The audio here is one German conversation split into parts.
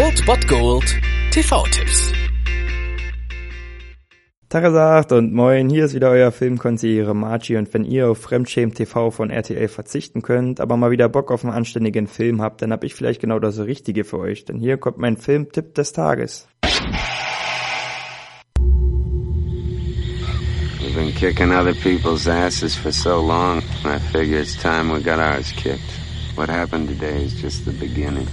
Old Bot Gold TV-Tipps. Tagesacht und moin, hier ist wieder euer Filmkonsigliere Margie und wenn ihr auf Fremdschämen TV von RTL verzichten könnt, aber mal wieder Bock auf einen anständigen Film habt, dann hab ich vielleicht genau das Richtige für euch, denn hier kommt mein Filmtipp des Tages. We've been kicking other people's asses for so long, I figure it's time we got ours kicked. What happened today is just the beginning.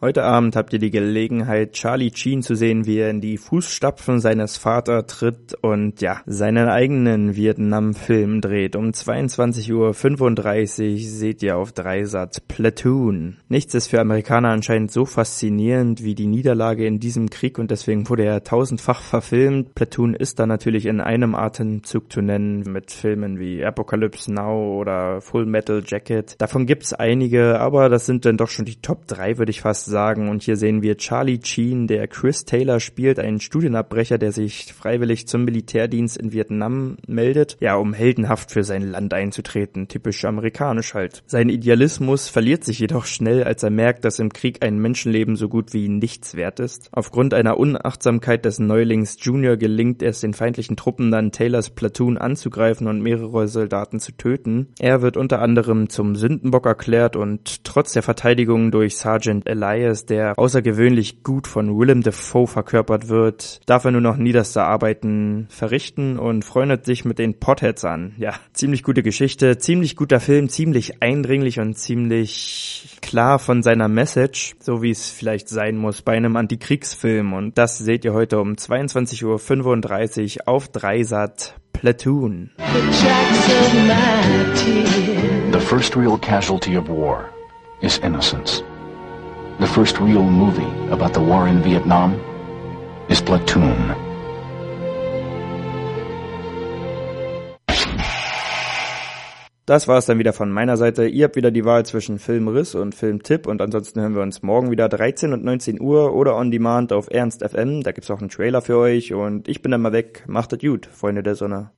Heute Abend habt ihr die Gelegenheit, Charlie Sheen zu sehen, wie er in die Fußstapfen seines Vaters tritt und ja, seinen eigenen Vietnam-Film dreht. Um 22.35 Uhr seht ihr auf Dreisat Platoon. Nichts ist für Amerikaner anscheinend so faszinierend wie die Niederlage in diesem Krieg und deswegen wurde er tausendfach verfilmt. Platoon ist da natürlich in einem Atemzug zu nennen mit Filmen wie Apocalypse Now oder Full Metal Jacket. Davon gibt's einige, aber das sind dann doch schon die Top 3, würde ich fast sagen. Und hier sehen wir Charlie Sheen, der Chris Taylor spielt, einen Studienabbrecher, der sich freiwillig zum Militärdienst in Vietnam meldet, ja, um heldenhaft für sein Land einzutreten. Typisch amerikanisch halt. Sein Idealismus verliert sich jedoch schnell, als er merkt, dass im Krieg ein Menschenleben so gut wie nichts wert ist. Aufgrund einer Unachtsamkeit des Neulings Junior gelingt es den feindlichen Truppen dann Taylors Platoon anzugreifen und mehrere Soldaten zu töten. Er wird unter anderem zum Sündenbock erklärt und trotz der Verteidigung durch Sergeant Elias Elias, der außergewöhnlich gut von Willem Dafoe verkörpert wird, darf er nur noch niederste Arbeiten verrichten und freundet sich mit den Potheads an. Ja, ziemlich gute Geschichte, ziemlich guter Film, ziemlich eindringlich und ziemlich klar von seiner Message, so wie es vielleicht sein muss bei einem Antikriegsfilm. Und das seht ihr heute um 22.35 Uhr auf Dreisat Platoon. The first real casualty of war is innocence. The first real movie about the war in Vietnam is Platoon. Das war es dann wieder von meiner Seite. Ihr habt wieder die Wahl zwischen Filmriss und Filmtipp und ansonsten hören wir uns morgen wieder 13 und 19 Uhr oder on demand auf Ernst FM. Da gibt's auch einen Trailer für euch und ich bin dann mal weg. Macht es gut, Freunde der Sonne.